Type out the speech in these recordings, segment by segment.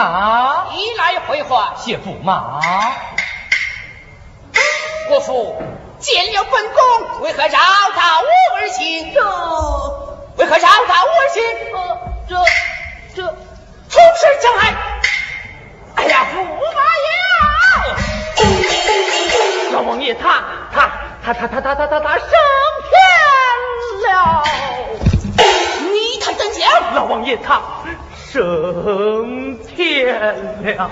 马。一来回话，谢驸马。国父见了本宫，为何绕道我而行？这为何绕道我而行？这这出事将来。哎呀，驸马爷！老王爷他他他他他他他他他升天了！你看怎讲？老王爷他升天了！哎呀！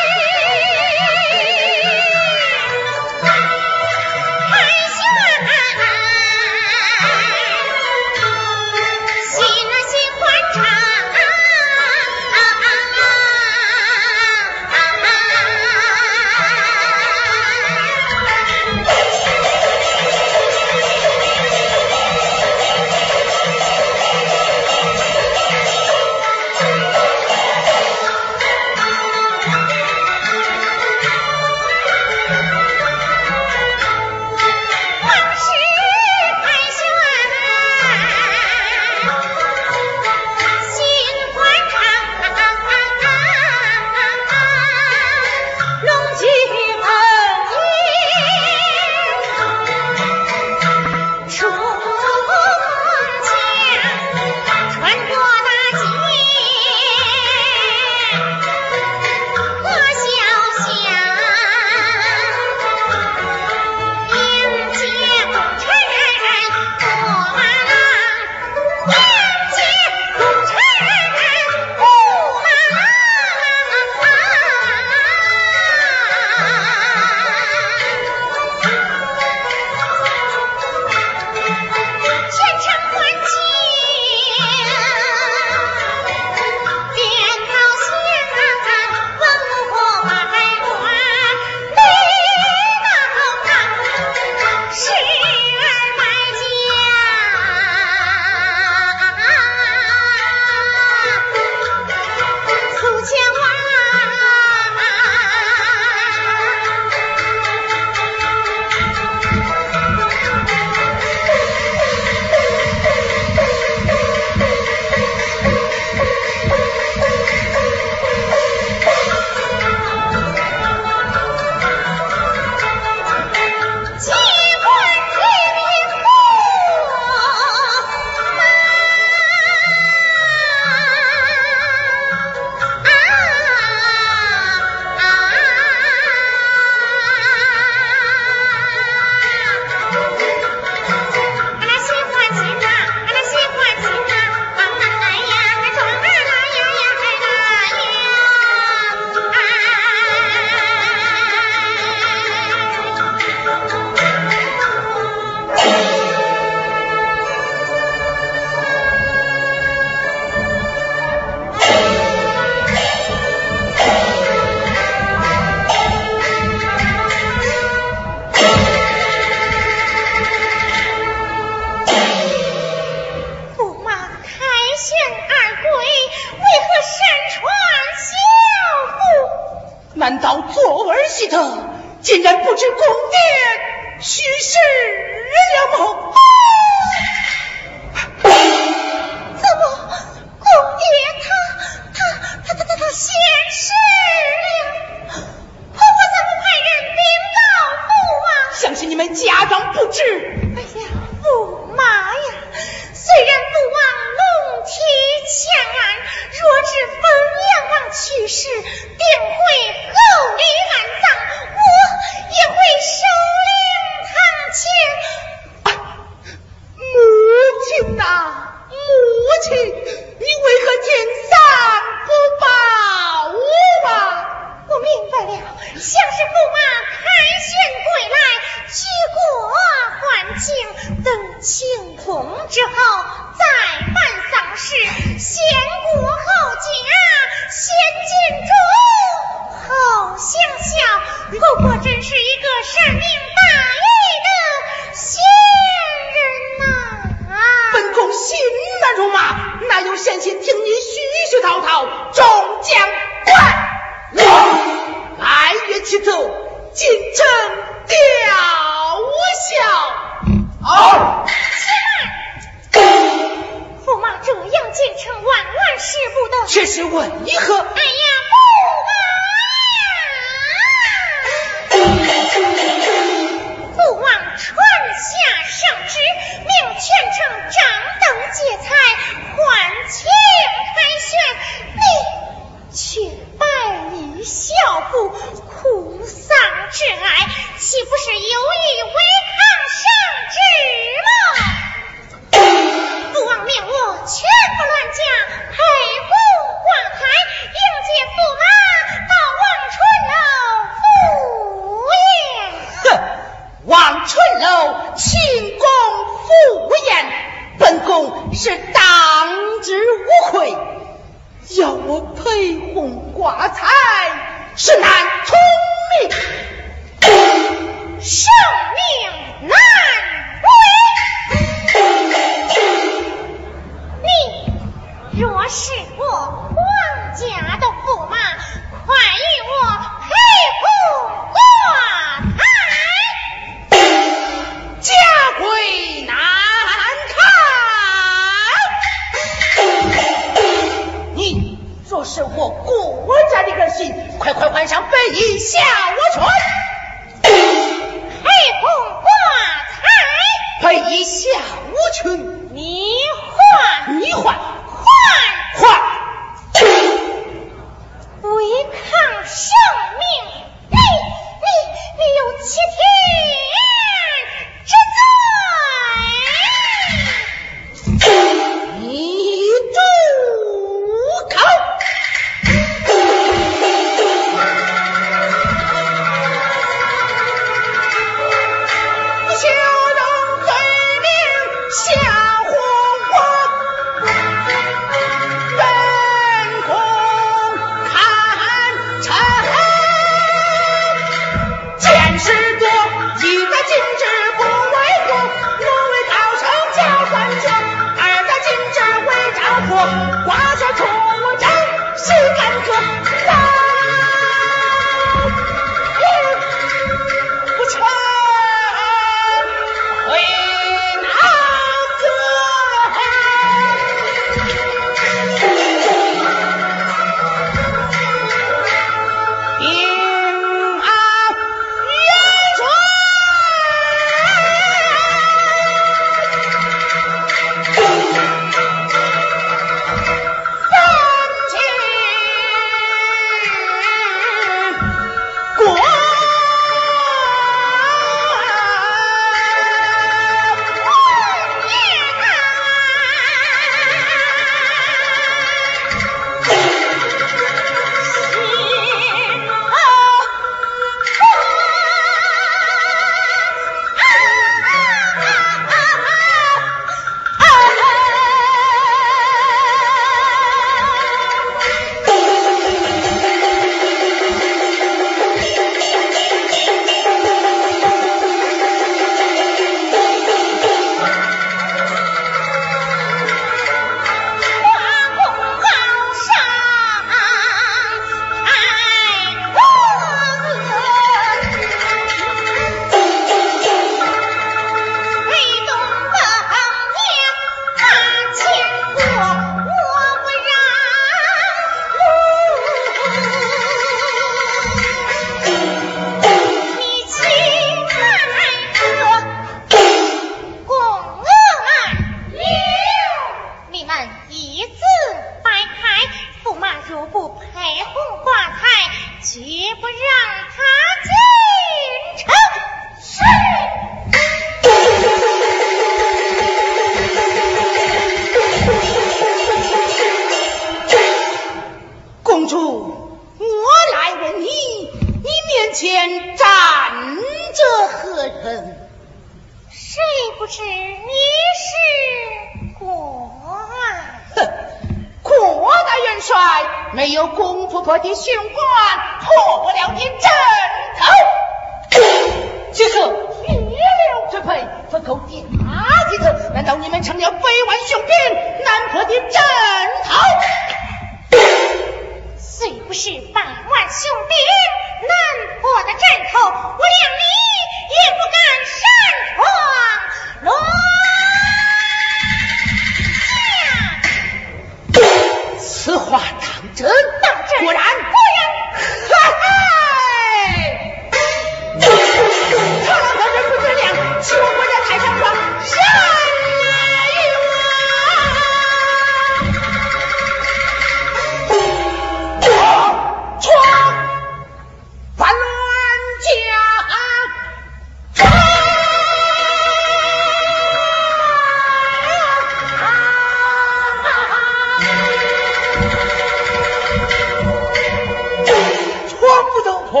去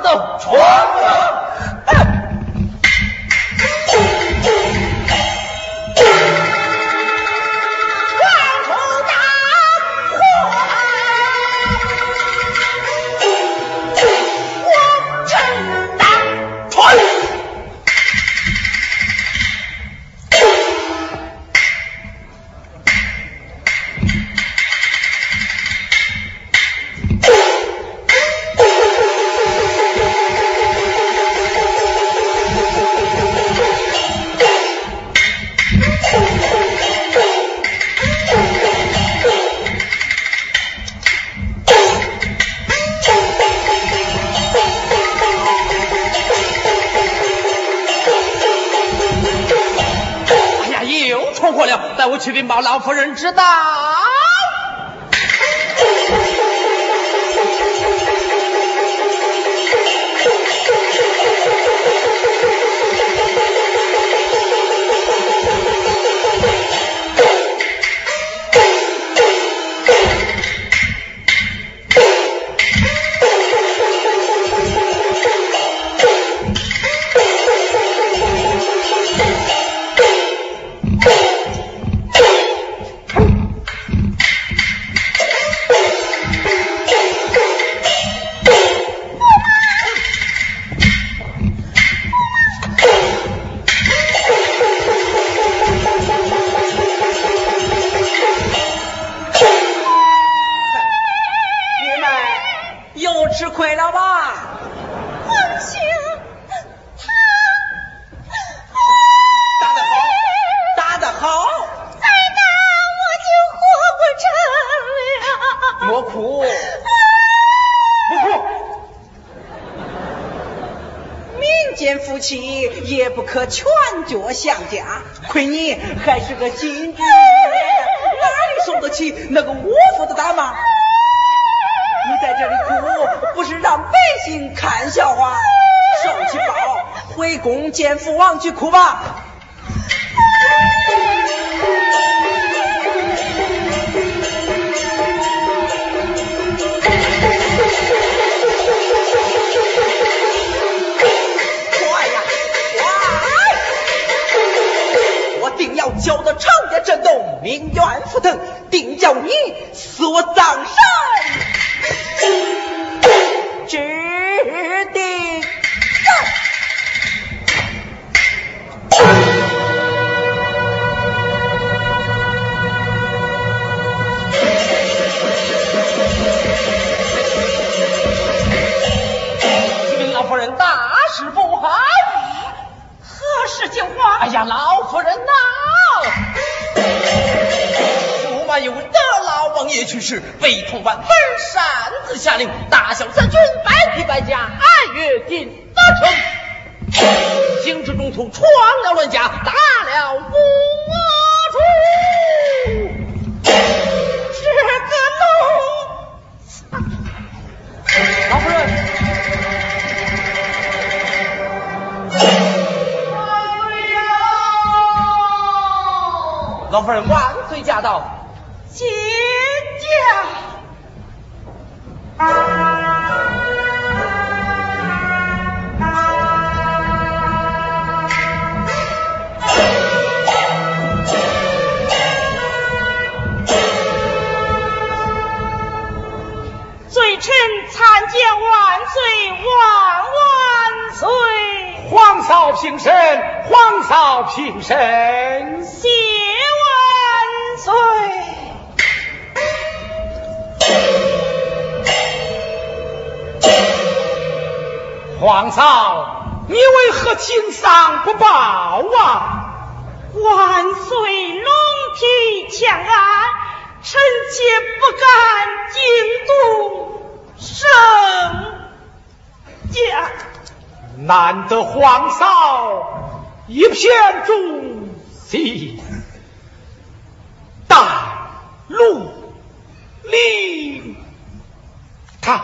禀报老夫人知道。脚相加，亏你还是个新军，哪里受得起那个窝夫的打骂？你在这里哭，不是让百姓看笑话。受起包，回宫见父王去哭吧。叫得长夜震动，命怨沸腾，定叫你死我葬身王爷去世，被同万分擅自下令，大小三军百匹百家，按月进得城。行至中途，闯了乱家，打了五主。这个路，老夫人。老夫人万岁驾到，姐罪臣参见万岁万万岁，皇嫂平身，皇嫂平身，谢万岁。皇嫂，你为何请丧不报啊？万岁龙体欠安，臣妾不敢惊动圣驾。难得皇嫂一片忠心，大陆令他。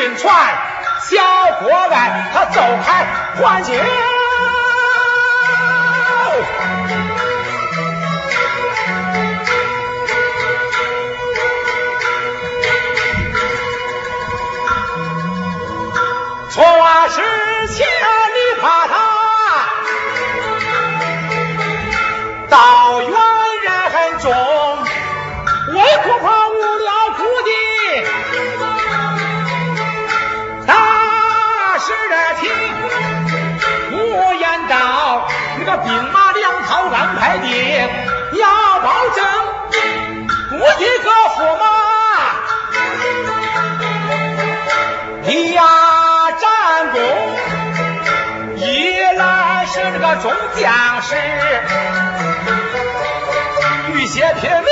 心传小伙来，他走开还酒。错啊，是前你怕他到远。这个兵马粮草安排定要保证我一个驸马。呀战功一来是这个众将士御血拼命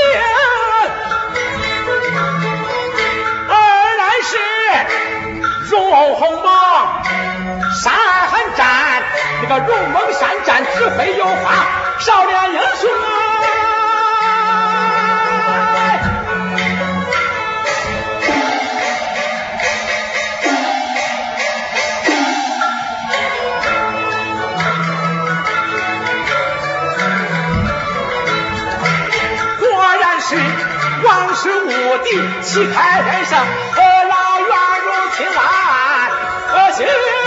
荣侯马，山战那个荣猛山战指挥有方，少年英雄啊！果然是王师无敌，旗开得胜。请来，何许？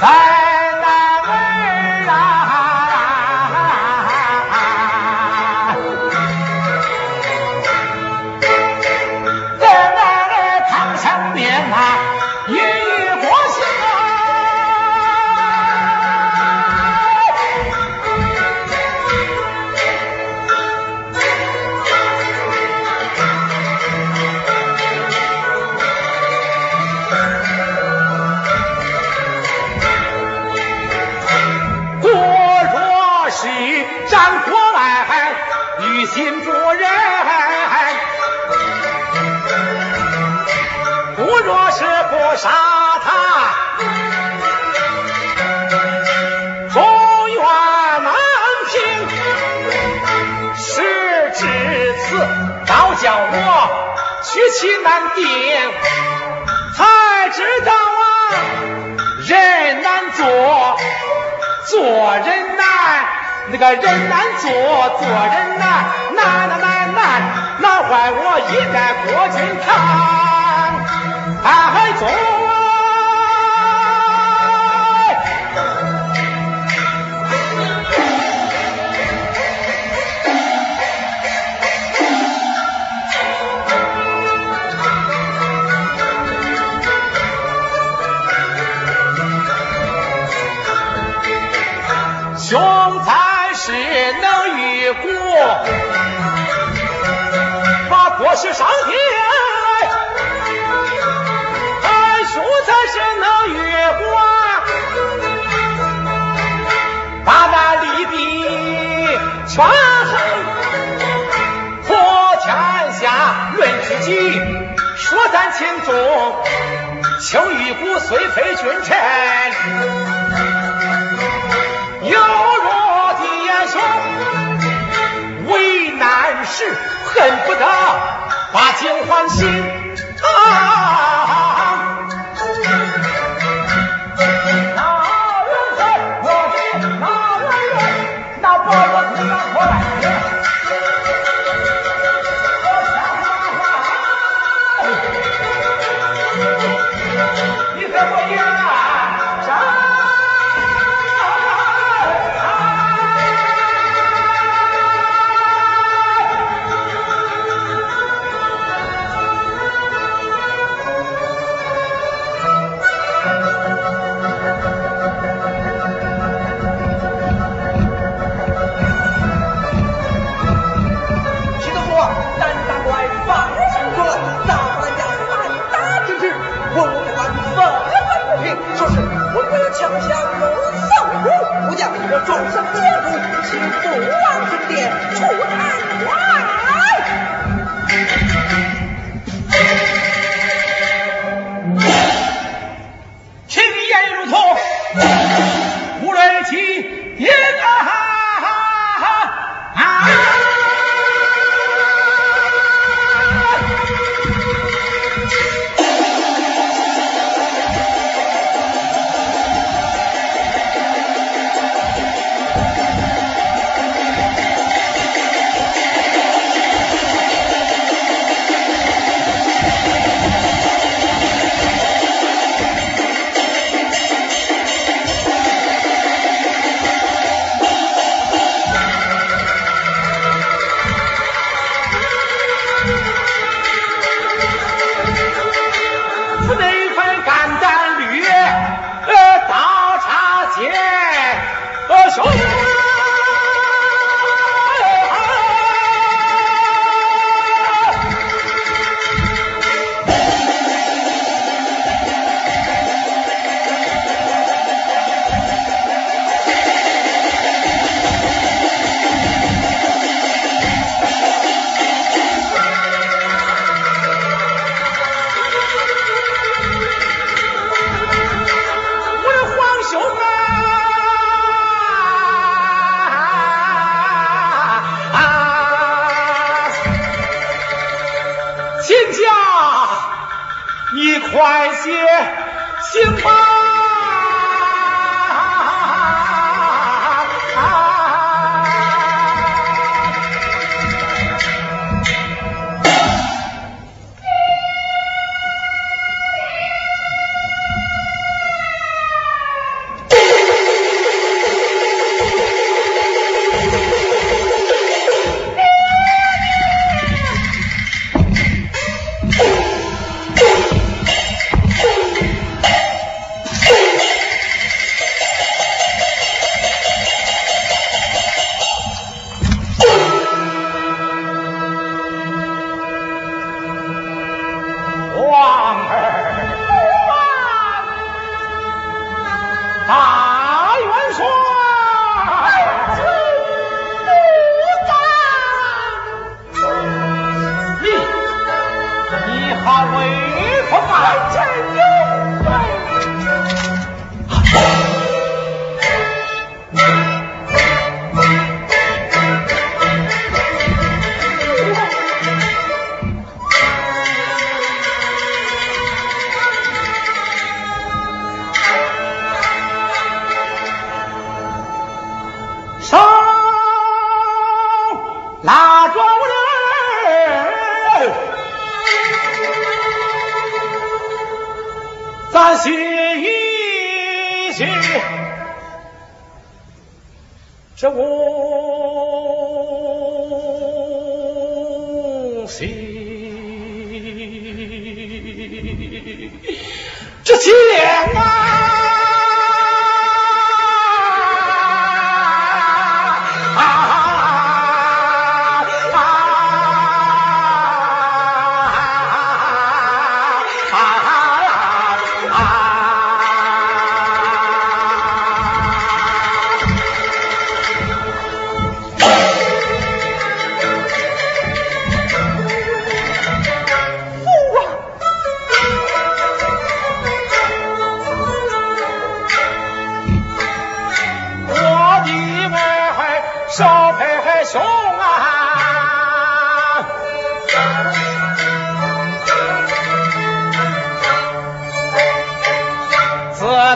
Bye. 心难定，才知道啊，人难做，做人难。那个人难做，做人难，难难难难，难坏我一代国君堂，还做。把国事上天。俺兄才是能遇国，把那利弊权衡，破天下论知己，说咱秦宗，卿与骨虽非君臣。难时，恨不得把酒还心啊！老臣奸恶，请父王进殿处贪官。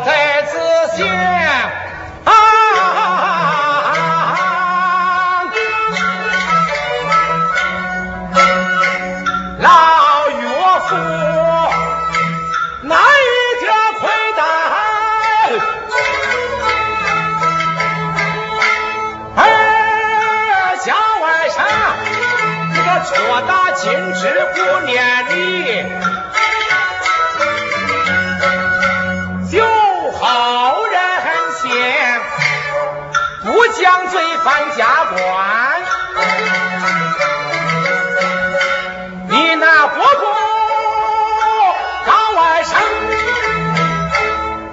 在子先啊老岳父那一点亏待儿小外甥这个错打金枝不念你满家官你那国公高外甥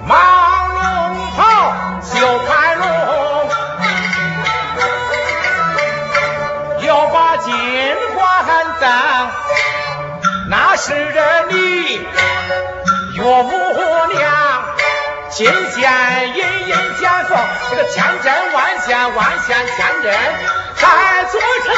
忙龙袍绣盘龙又把金冠簪那是你岳母娘金线银银这个千针万线万线千针才做成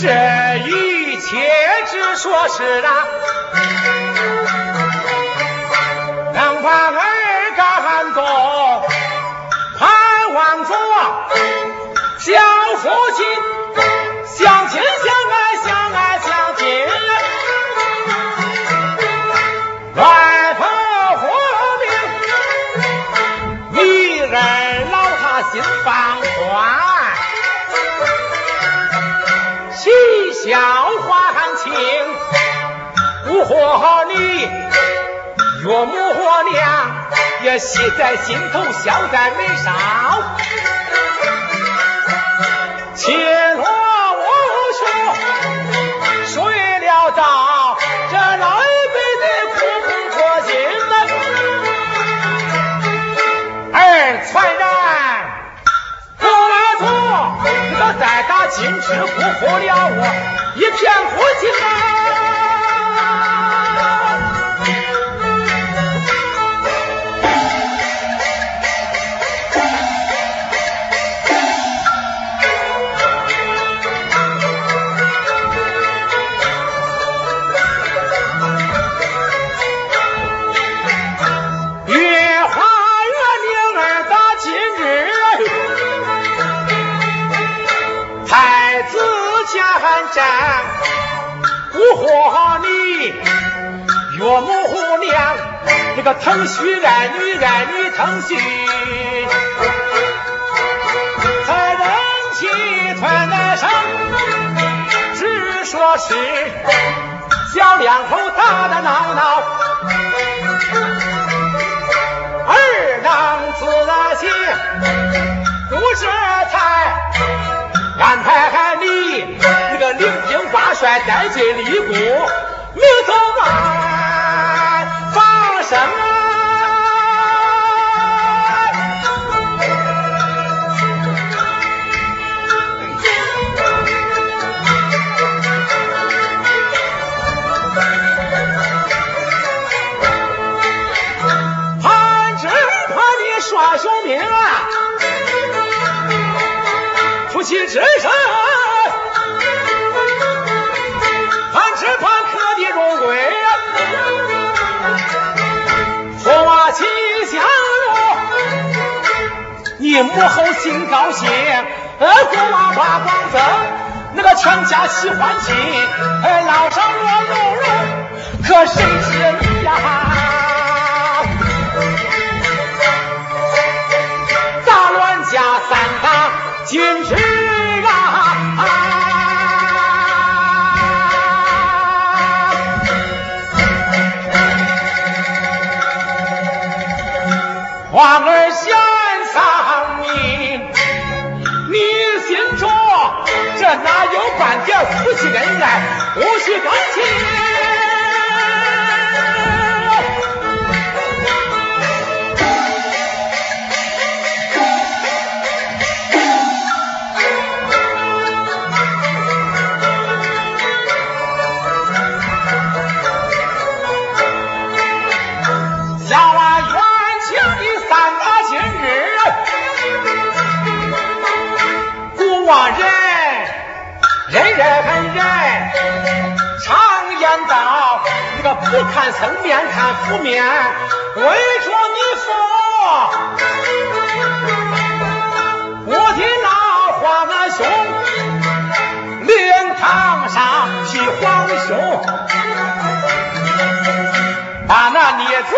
这一切只说是啊能放相亲，相亲相爱，相爱相亲。外头红的，女儿老他心放宽，喜笑欢情。母和女，岳母和娘，也喜在心头，笑在眉梢。且落无穷，睡了觉，这老一辈的苦苦托心儿传人不来图，这个再打金枝辜负了我一片苦心啊！岳母娘，这个疼婿爱女，爱女疼婿，才人气团来上，只说是小两口打打闹闹，二郎自请，不这才安排你领兵八帅，带罪立功，你他妈放生。过后心高兴，呃，国王把光赠，那个全家喜欢亲，呃，老上我蓉蓉，可谁知你呀？杂乱家三大金枝啊！皇儿夫妻恩爱，不许感情？恨人。常言道，那个不看僧面看佛面，为着你佛。我的老皇那兄，灵堂上替皇兄，把那孽子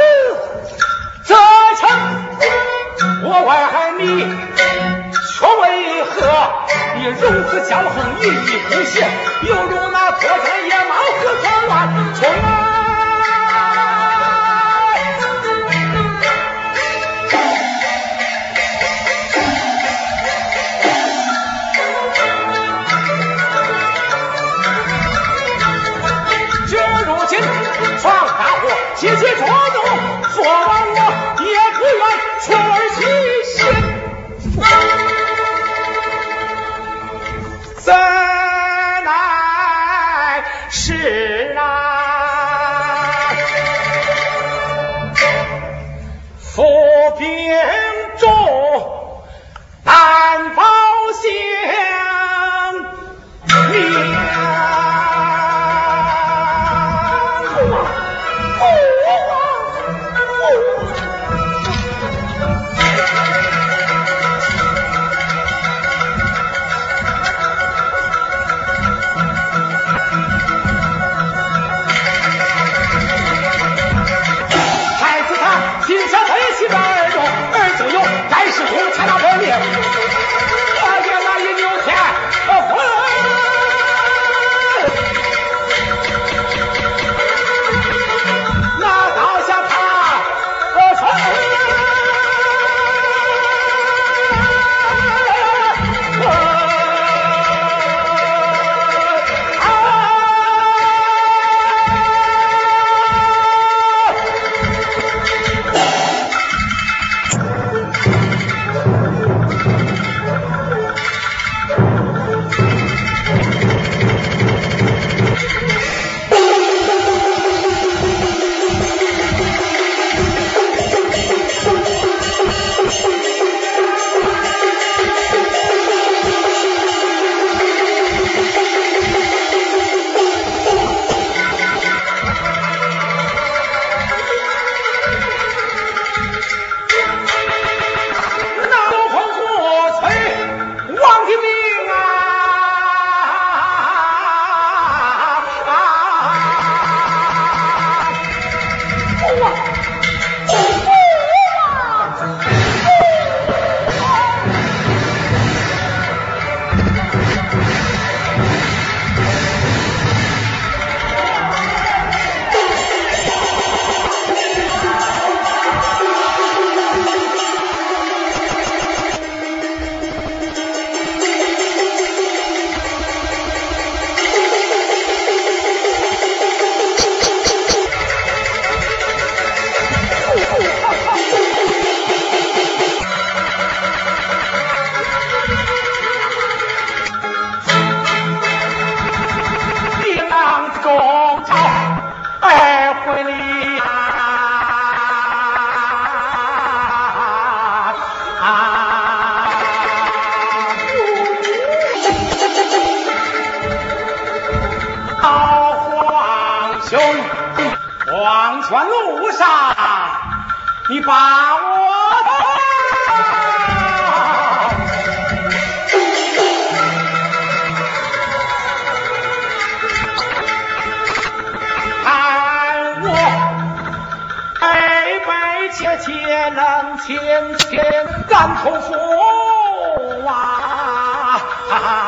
责成，我问你。如此骄横，一意孤行，犹如那脱缰野马，何可乱你把我看，我悲悲切切，能情切，敢投服啊！